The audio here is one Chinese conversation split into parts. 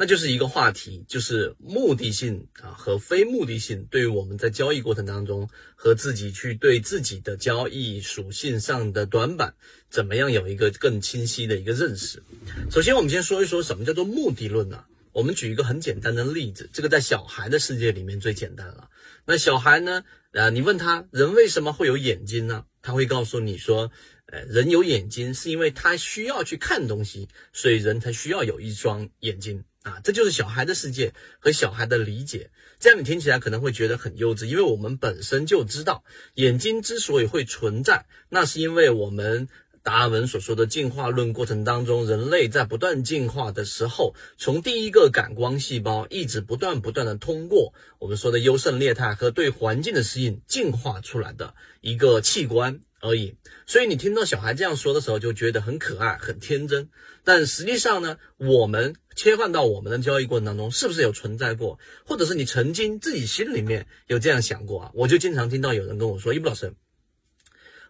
那就是一个话题，就是目的性啊和非目的性对于我们在交易过程当中和自己去对自己的交易属性上的短板，怎么样有一个更清晰的一个认识。首先，我们先说一说什么叫做目的论呢？我们举一个很简单的例子，这个在小孩的世界里面最简单了。那小孩呢，呃，你问他人为什么会有眼睛呢？他会告诉你说，呃，人有眼睛是因为他需要去看东西，所以人才需要有一双眼睛。啊，这就是小孩的世界和小孩的理解，这样你听起来可能会觉得很幼稚，因为我们本身就知道，眼睛之所以会存在，那是因为我们达尔文所说的进化论过程当中，人类在不断进化的时候，从第一个感光细胞一直不断不断的通过我们说的优胜劣汰和对环境的适应进化出来的一个器官。而已，所以你听到小孩这样说的时候，就觉得很可爱、很天真。但实际上呢，我们切换到我们的交易过程当中，是不是有存在过，或者是你曾经自己心里面有这样想过啊？我就经常听到有人跟我说：“一布老师，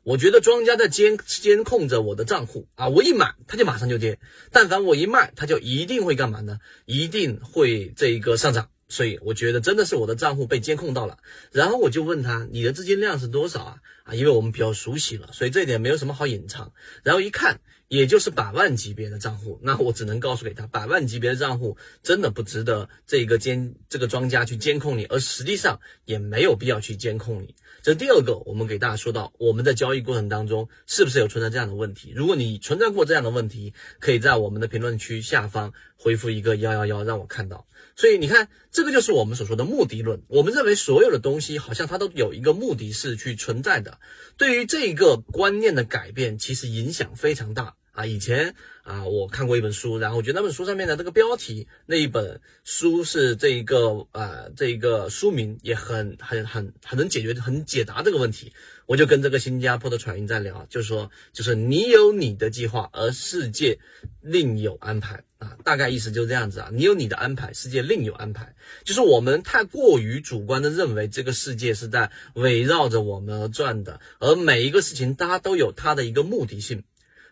我觉得庄家在监监控着我的账户啊，我一买它就马上就跌，但凡我一卖，它就一定会干嘛呢？一定会这一个上涨。”所以我觉得真的是我的账户被监控到了，然后我就问他你的资金量是多少啊？啊，因为我们比较熟悉了，所以这一点没有什么好隐藏。然后一看，也就是百万级别的账户，那我只能告诉给他，百万级别的账户真的不值得这个监这个庄家去监控你，而实际上也没有必要去监控你。这第二个，我们给大家说到，我们在交易过程当中是不是有存在这样的问题？如果你存在过这样的问题，可以在我们的评论区下方回复一个幺幺幺，让我看到。所以你看，这个就是我们所说的目的论。我们认为所有的东西好像它都有一个目的是去存在的。对于这个观念的改变，其实影响非常大啊。以前啊，我看过一本书，然后我觉得那本书上面的这个标题，那一本书是这一个啊，这一个书名也很很很很能解决、很解答这个问题。我就跟这个新加坡的传音在聊，就是说，就是你有你的计划，而世界另有安排啊，大概意思就是这样子啊，你有你的安排，世界另有安排，就是我们太过于主观的认为这个世界是在围绕着我们而转的，而每一个事情它都有它的一个目的性，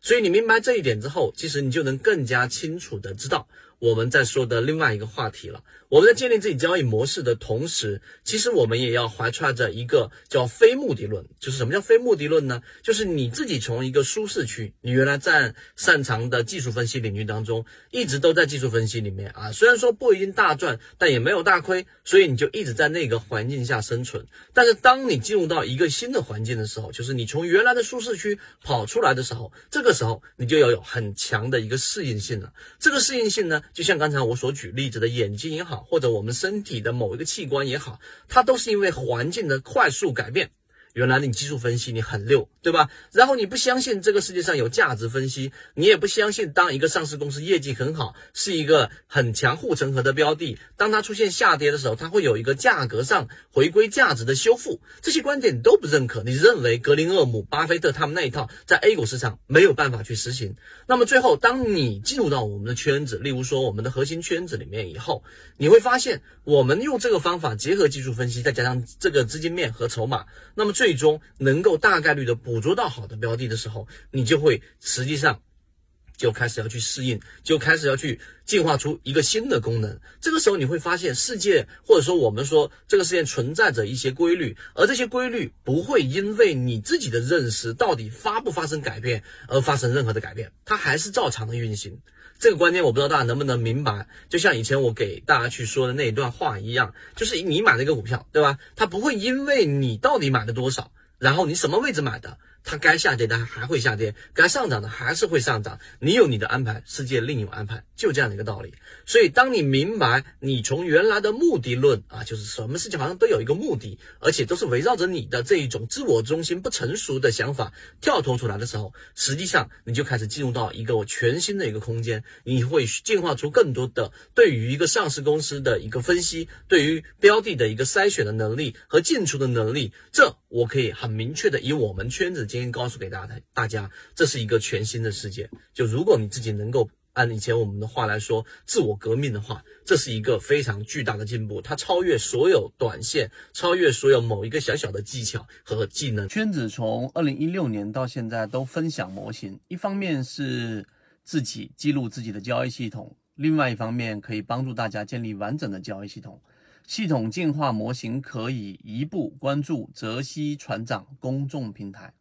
所以你明白这一点之后，其实你就能更加清楚的知道。我们在说的另外一个话题了。我们在建立自己交易模式的同时，其实我们也要怀揣着一个叫非目的论。就是什么叫非目的论呢？就是你自己从一个舒适区，你原来在擅长的技术分析领域当中，一直都在技术分析里面啊。虽然说不一定大赚，但也没有大亏，所以你就一直在那个环境下生存。但是当你进入到一个新的环境的时候，就是你从原来的舒适区跑出来的时候，这个时候你就要有很强的一个适应性了。这个适应性呢？就像刚才我所举例子的眼睛也好，或者我们身体的某一个器官也好，它都是因为环境的快速改变。原来你技术分析你很溜，对吧？然后你不相信这个世界上有价值分析，你也不相信当一个上市公司业绩很好，是一个很强护城河的标的，当它出现下跌的时候，它会有一个价格上回归价值的修复，这些观点你都不认可。你认为格林厄姆、巴菲特他们那一套在 A 股市场没有办法去实行。那么最后，当你进入到我们的圈子，例如说我们的核心圈子里面以后，你会发现，我们用这个方法结合技术分析，再加上这个资金面和筹码，那么最最终能够大概率的捕捉到好的标的的时候，你就会实际上就开始要去适应，就开始要去进化出一个新的功能。这个时候你会发现，世界或者说我们说这个世界存在着一些规律，而这些规律不会因为你自己的认识到底发不发生改变而发生任何的改变，它还是照常的运行。这个观念我不知道大家能不能明白，就像以前我给大家去说的那一段话一样，就是你买了一个股票，对吧？它不会因为你到底买了多少，然后你什么位置买的。它该下跌的还会下跌，该上涨的还是会上涨。你有你的安排，世界另有安排，就这样的一个道理。所以，当你明白你从原来的目的论啊，就是什么事情好像都有一个目的，而且都是围绕着你的这一种自我中心不成熟的想法跳脱出来的时候，实际上你就开始进入到一个全新的一个空间，你会进化出更多的对于一个上市公司的一个分析，对于标的的一个筛选的能力和进出的能力。这我可以很明确的以我们圈子。今天告诉给大家，大家这是一个全新的世界。就如果你自己能够按以前我们的话来说，自我革命的话，这是一个非常巨大的进步。它超越所有短线，超越所有某一个小小的技巧和技能。圈子从二零一六年到现在都分享模型，一方面是自己记录自己的交易系统。另外一方面可以帮助大家建立完整的交易系统。系统进化模型可以一步关注泽西船长公众平台。